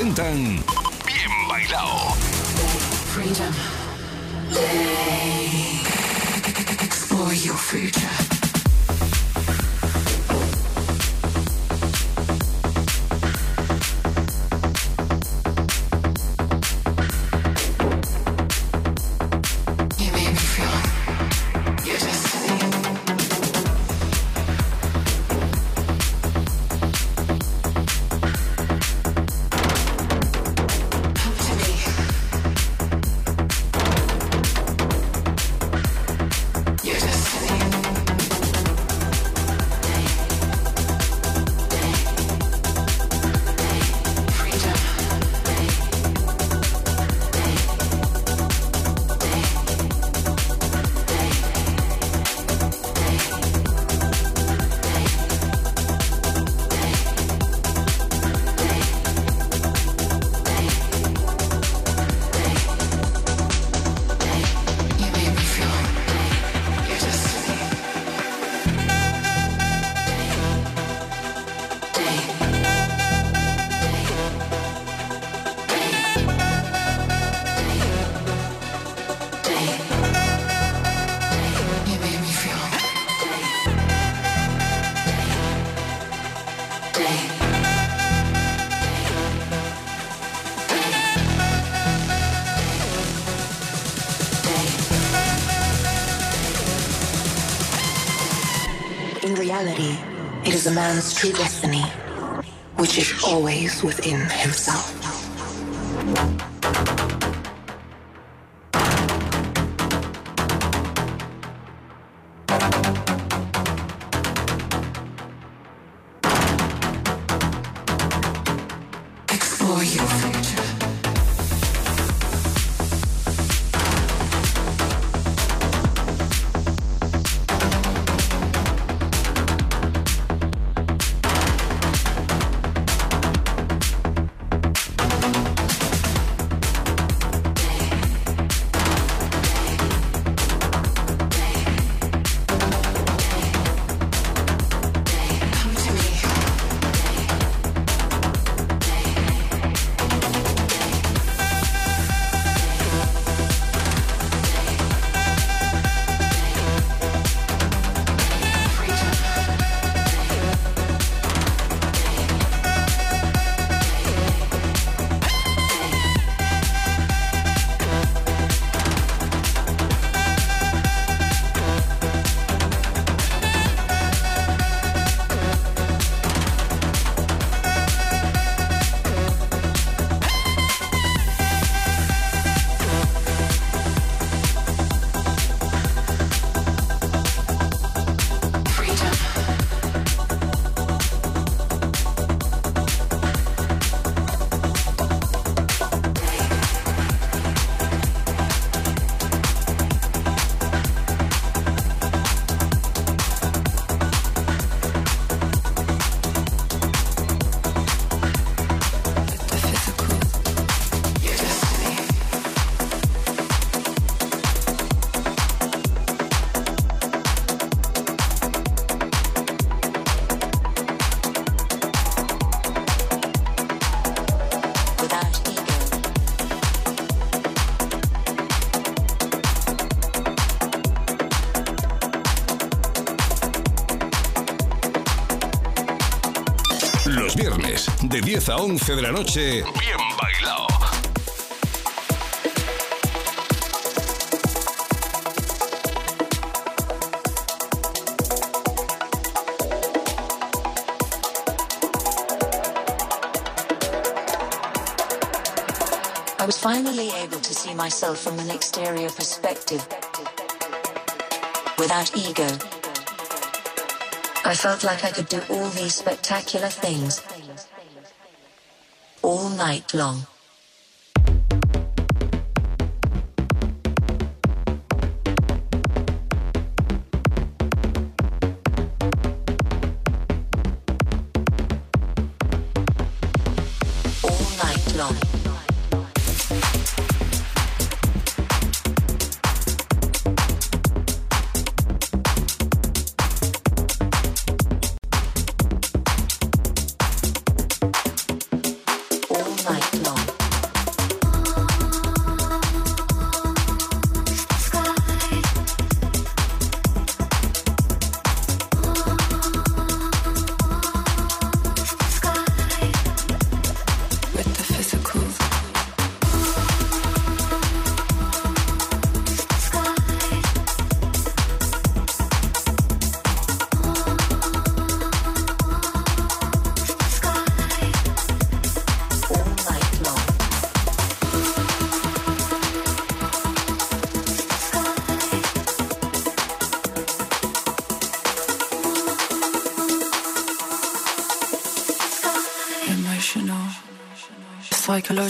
Presentan man's true destiny, which is always within himself. 10 a 11 de la noche, bien bailado. I was finally able to see myself from an exterior perspective, without ego. I felt like I could do all these spectacular things night long.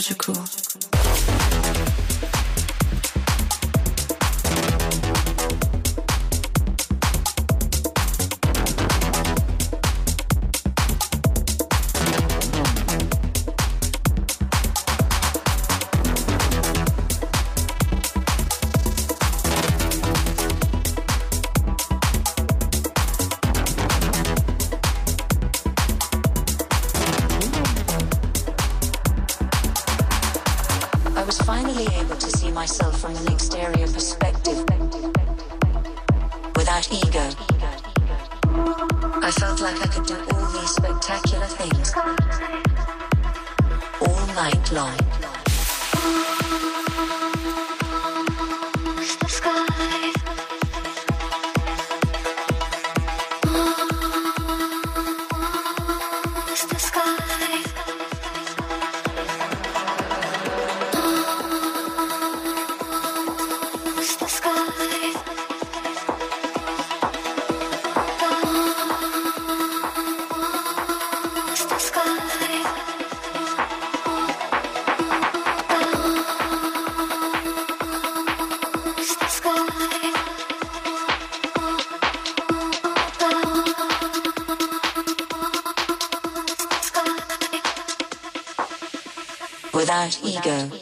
Psychological. I Without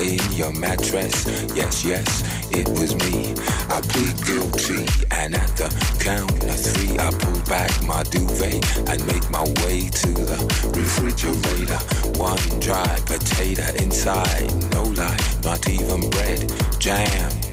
in your mattress. Yes, yes, it was me. I plead guilty, and at the count of three, I pull back my duvet and make my way to the refrigerator. One dry potato inside, no lie, not even bread, jam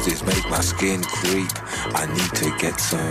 noises make my skin creep. I need to get some.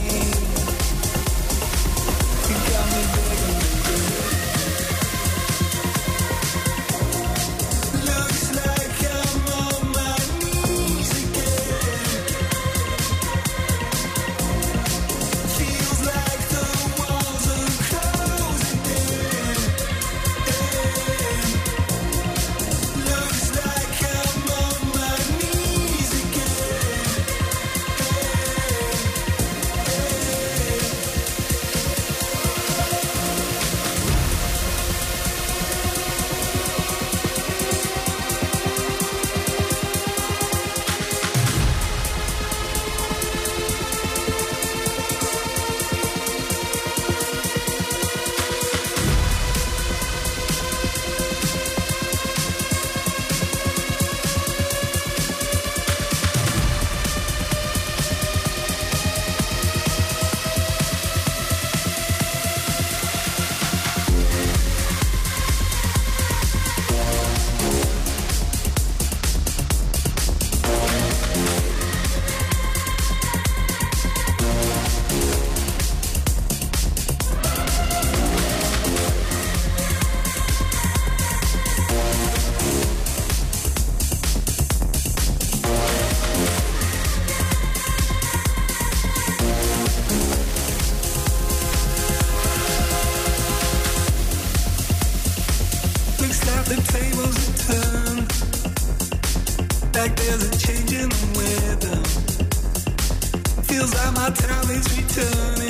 like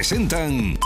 presentan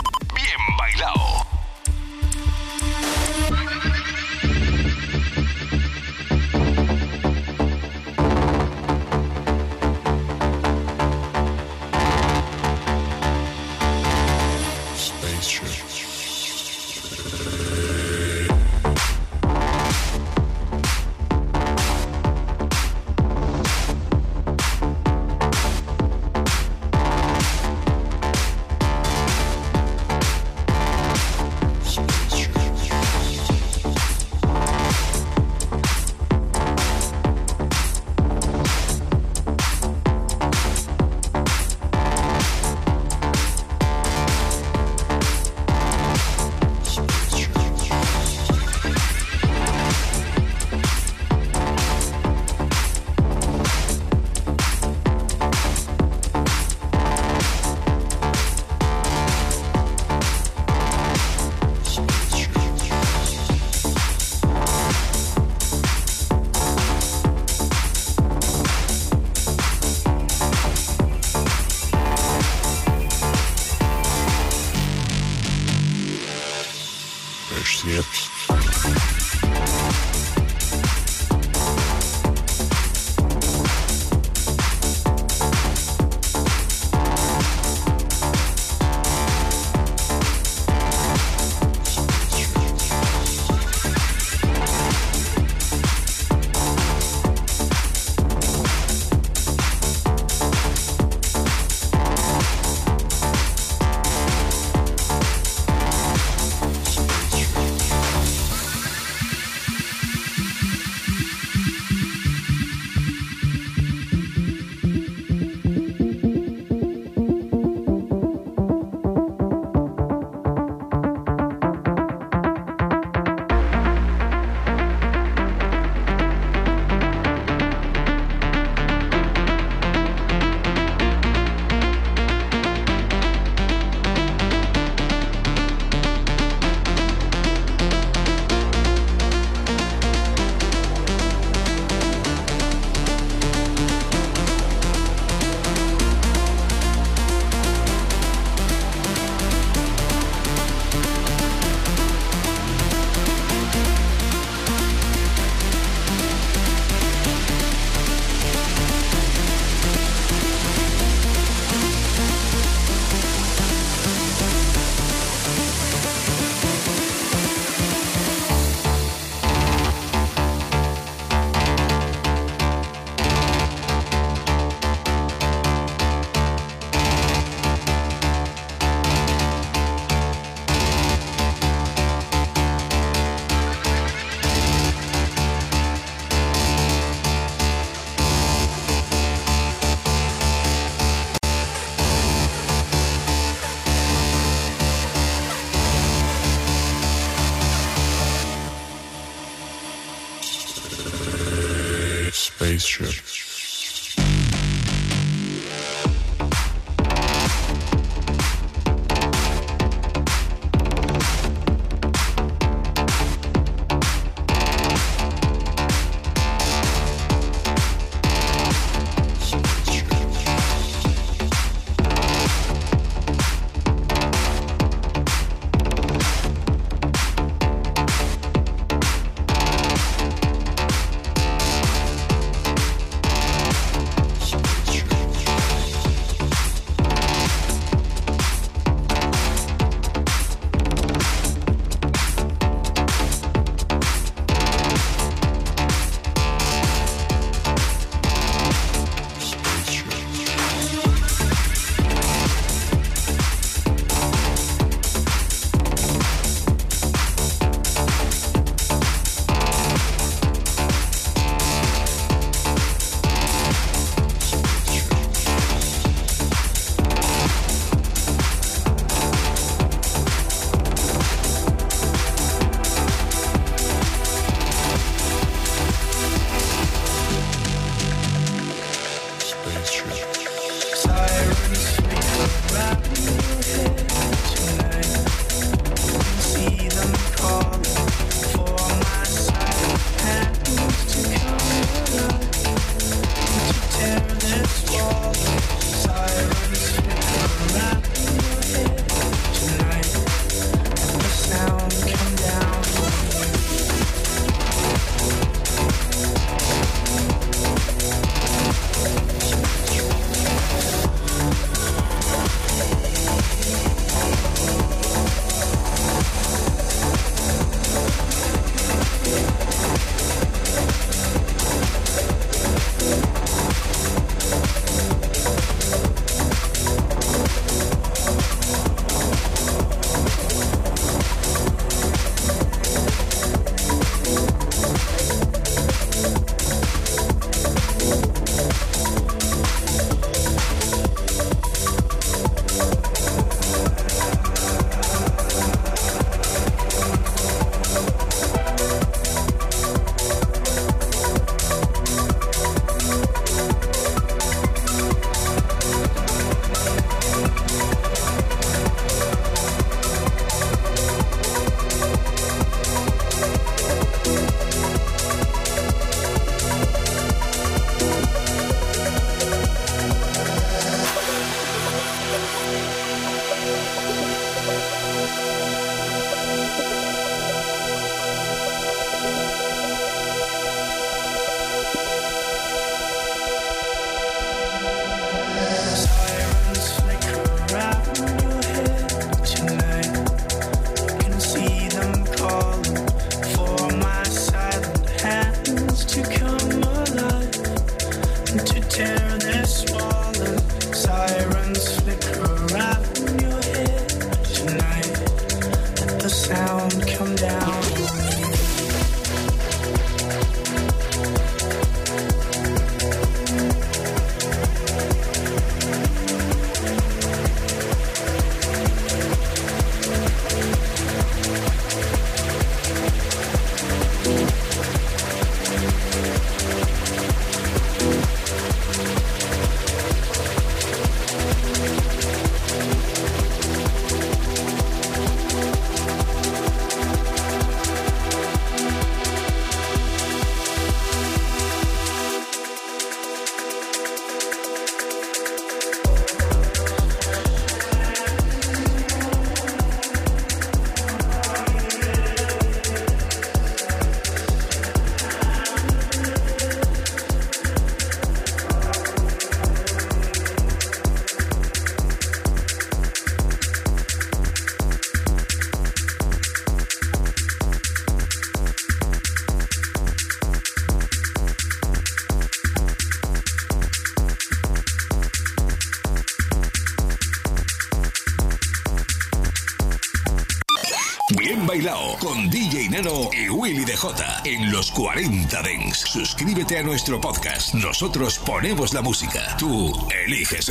y Willy DJ en los 40 Dents. Suscríbete a nuestro podcast. Nosotros ponemos la música. Tú eliges